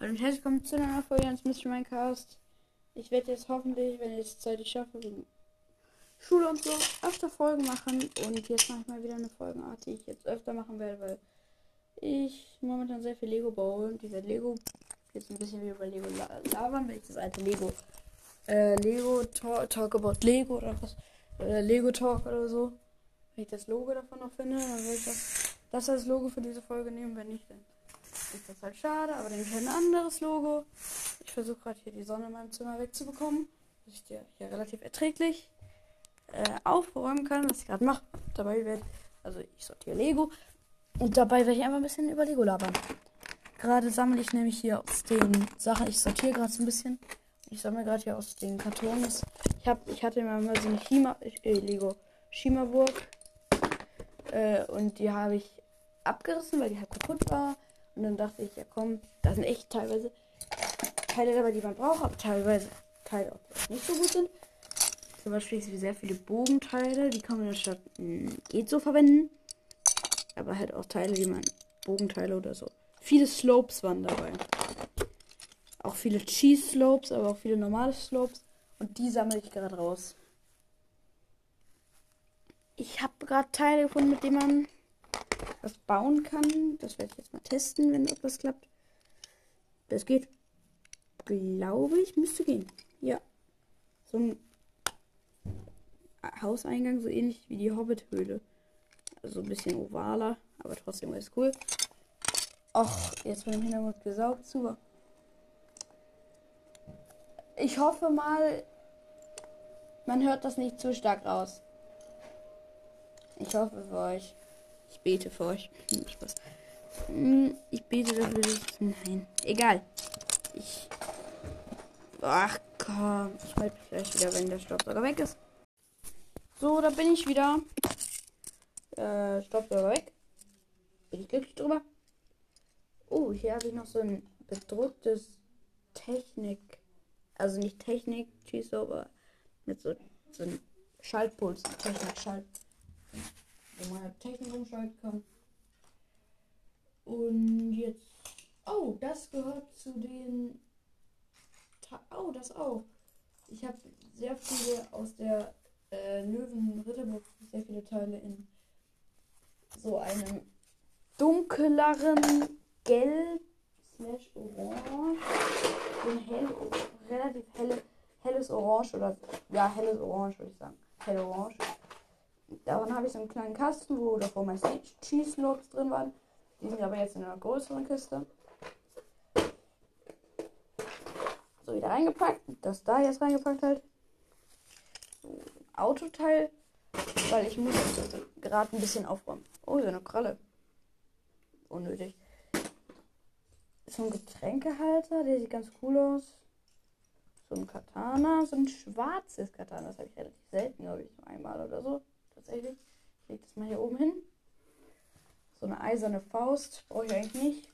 Hallo und herzlich willkommen zu einer Folge ans Mystery Minecast. Ich werde jetzt hoffentlich, wenn ich es zeitlich schaffe, wegen Schule und so, öfter Folgen machen. Und jetzt mache ich mal wieder eine Folgenart, die ich jetzt öfter machen werde, weil ich momentan sehr viel Lego baue. Und ich werde Lego jetzt ein bisschen wie über Lego labern, weil ich das alte Lego, äh, Lego Talk, Talk about Lego oder was, äh, Lego Talk oder so. Wenn ich das Logo davon noch finde, dann würde ich das, das als Logo für diese Folge nehmen, wenn nicht, dann ist das halt schade, aber dann ein anderes Logo. Ich versuche gerade hier die Sonne in meinem Zimmer wegzubekommen, dass ich dir hier relativ erträglich äh, aufräumen kann, was ich gerade mache. Dabei werde, also ich sortiere Lego und dabei werde ich einfach ein bisschen über Lego labern. Gerade sammle ich nämlich hier aus den Sachen, ich sortiere gerade so ein bisschen. Ich sammle gerade hier aus den Kartons. Ich hab, ich hatte mal so eine Chima, äh, Lego Schimaburg äh, und die habe ich abgerissen, weil die halt kaputt war. Und dann dachte ich, ja komm, da sind echt teilweise Teile dabei, die man braucht, aber teilweise Teile auch die nicht so gut sind. Zum Beispiel sehr viele Bogenteile, die kann man statt geht so verwenden. Aber halt auch Teile, die man Bogenteile oder so. Viele Slopes waren dabei. Auch viele Cheese Slopes, aber auch viele normale Slopes. Und die sammle ich gerade raus. Ich habe gerade Teile gefunden, mit denen man was bauen kann. Das werde ich jetzt mal testen, wenn etwas klappt. Das geht. Glaube ich, müsste gehen. Ja. So ein Hauseingang, so ähnlich wie die Hobbit-Höhle. Also ein bisschen ovaler, aber trotzdem ist cool. Ach, jetzt wird im Hintergrund gesaugt. Super. Ich hoffe mal, man hört das nicht zu stark raus. Ich hoffe für euch. Ich bete für euch. Hm, Spaß. Hm, ich bete dafür, dass. Nein. Egal. Ich. Ach komm. Ich melde mich gleich wieder, wenn der Staubsauger weg ist. So, da bin ich wieder. Äh, Staubsauger weg. Bin ich glücklich drüber. Oh, hier habe ich noch so ein bedrucktes Technik. Also nicht Technik, Cheese, aber mit so, so einem Schaltpuls. Technik, Schalt wo man Technik umschalten kann. Und jetzt. Oh, das gehört zu den. Oh, das auch. Ich habe sehr viele aus der äh, Löwen Ritterburg, sehr viele Teile in so einem dunkleren Gelb slash Orange. Ein hell, relativ helle, helles Orange oder ja, helles Orange würde ich sagen. Hell Orange. Daran habe ich so einen kleinen Kasten, wo davor mein Cheese Lobs drin waren. Die sind aber jetzt in einer größeren Kiste. So, wieder reingepackt. Das da jetzt reingepackt halt. So, Autoteil. Weil ich muss gerade ein bisschen aufräumen. Oh, so eine Kralle. Unnötig. So ein Getränkehalter, der sieht ganz cool aus. So ein Katana, so ein schwarzes Katana. Das habe ich relativ selten, glaube ich, einmal oder so tatsächlich. Ich lege das mal hier oben hin. So eine eiserne Faust brauche ich eigentlich nicht.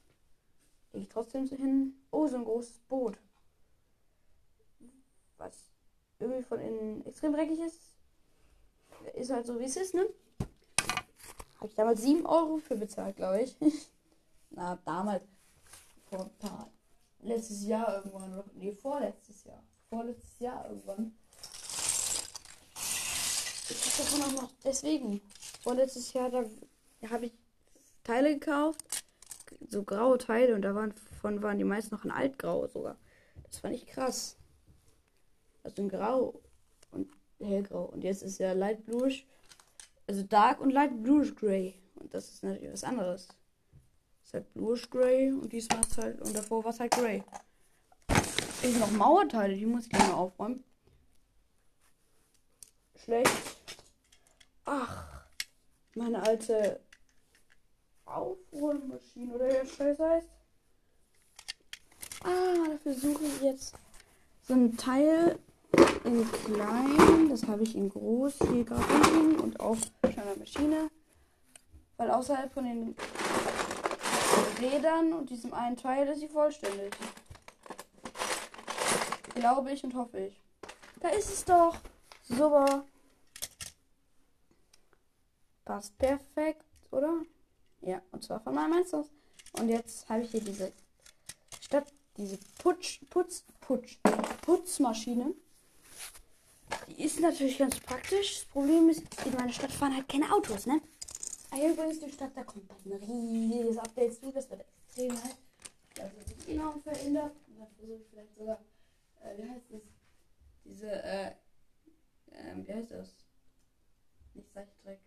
Lege ich trotzdem so hin. Oh, so ein großes Boot. Was irgendwie von innen extrem dreckig ist. Ist halt so, wie es ist, ne? Habe ich damals 7 Euro für bezahlt, glaube ich. Na, damals. Vor ein paar. Letztes Jahr irgendwann. Nee, vorletztes Jahr. Vorletztes Jahr irgendwann. Ich habe davon auch noch deswegen. Vorletztes Jahr, da habe ich Teile gekauft. So graue Teile und davon waren die meisten noch in Altgrau sogar. Das fand ich krass. Also in Grau und hellgrau. Und jetzt ist ja Light Bluish. Also Dark und Light Bluish Gray. Und das ist natürlich was anderes. Das ist halt Bluish Gray und diesmal ist halt. Und davor war es halt Gray. Ich noch Mauerteile, die muss ich mal aufräumen. Schlecht. Meine alte Aufräummaschine oder der Scheiß heißt. Ah, dafür suche ich jetzt so ein Teil in klein. Das habe ich in groß hier gerade und auf einer Maschine. Weil außerhalb von den Rädern und diesem einen Teil ist sie vollständig. Glaube ich und hoffe ich. Da ist es doch. Super. Passt perfekt, oder? Ja, und zwar von meinem Einzelhaus. Und jetzt habe ich hier diese Stadt diese Putsch, Putz, Putsch, Putzmaschine. Die ist natürlich ganz praktisch. Das Problem ist, in meiner Stadt fahren halt keine Autos, ne? Ah, hier übrigens die Stadt, da kommt ein riesiges Update zu. Das wird extrem halt. Also sich enorm verändert. Und dann versuche ich vielleicht sogar, äh, wie heißt das? Diese, äh, ähm, wie heißt das? Nicht Seichtdreck.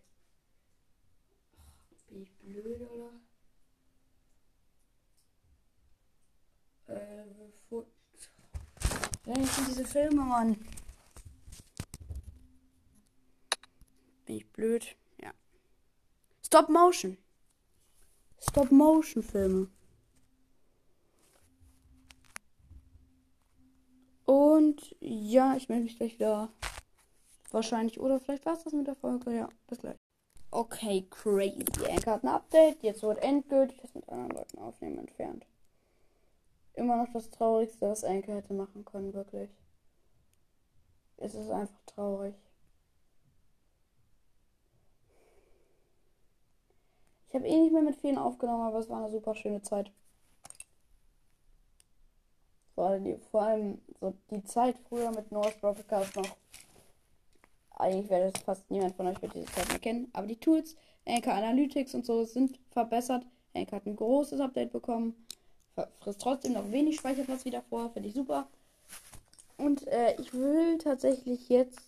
Bin ich blöd, oder? Äh, wo... Ja, jetzt sind diese Filme, Mann. Bin ich blöd? Ja. Stop Motion. Stop Motion Filme. Und ja, ich melde mich gleich wieder. Wahrscheinlich. Oder vielleicht war es das mit der Folge. Ja, bis gleich. Okay, crazy. Anchor hat ein Update. Jetzt wird endgültig das mit anderen Leuten aufnehmen entfernt. Immer noch das Traurigste, was Anchor hätte machen können, wirklich. Es ist einfach traurig. Ich habe eh nicht mehr mit vielen aufgenommen, aber es war eine super schöne Zeit. Vor allem, vor allem so die Zeit früher mit North Broadcast noch. Eigentlich es fast niemand von euch wird diese Zeit mehr kennen. Aber die Tools, Anchor Analytics und so sind verbessert. Anchor hat ein großes Update bekommen. Frisst trotzdem noch wenig Speicherplatz wieder vor. Finde ich super. Und äh, ich will tatsächlich jetzt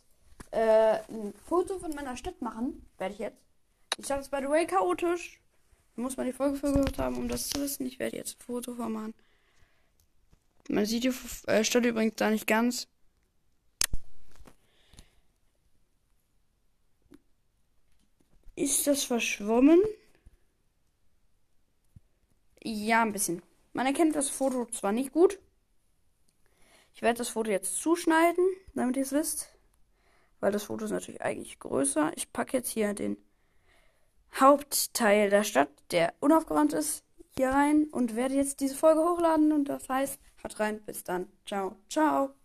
äh, ein Foto von meiner Stadt machen. Werde ich jetzt. Die Stadt ist by the way chaotisch. Muss man die Folge für gehört haben, um das zu wissen. Ich werde jetzt ein Foto von machen. Man sieht die äh, Stadt übrigens da nicht ganz. Ist das verschwommen? Ja, ein bisschen. Man erkennt das Foto zwar nicht gut. Ich werde das Foto jetzt zuschneiden, damit ihr es wisst. Weil das Foto ist natürlich eigentlich größer. Ich packe jetzt hier den Hauptteil der Stadt, der unaufgeräumt ist, hier rein und werde jetzt diese Folge hochladen. Und das heißt, haut rein, bis dann. Ciao, ciao.